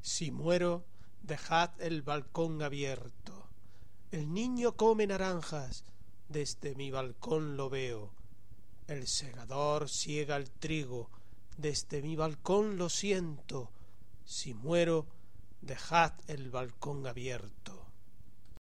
Si muero, dejad el balcón abierto. El niño come naranjas, desde mi balcón lo veo. El segador siega el trigo, desde mi balcón lo siento. Si muero, dejad el balcón abierto.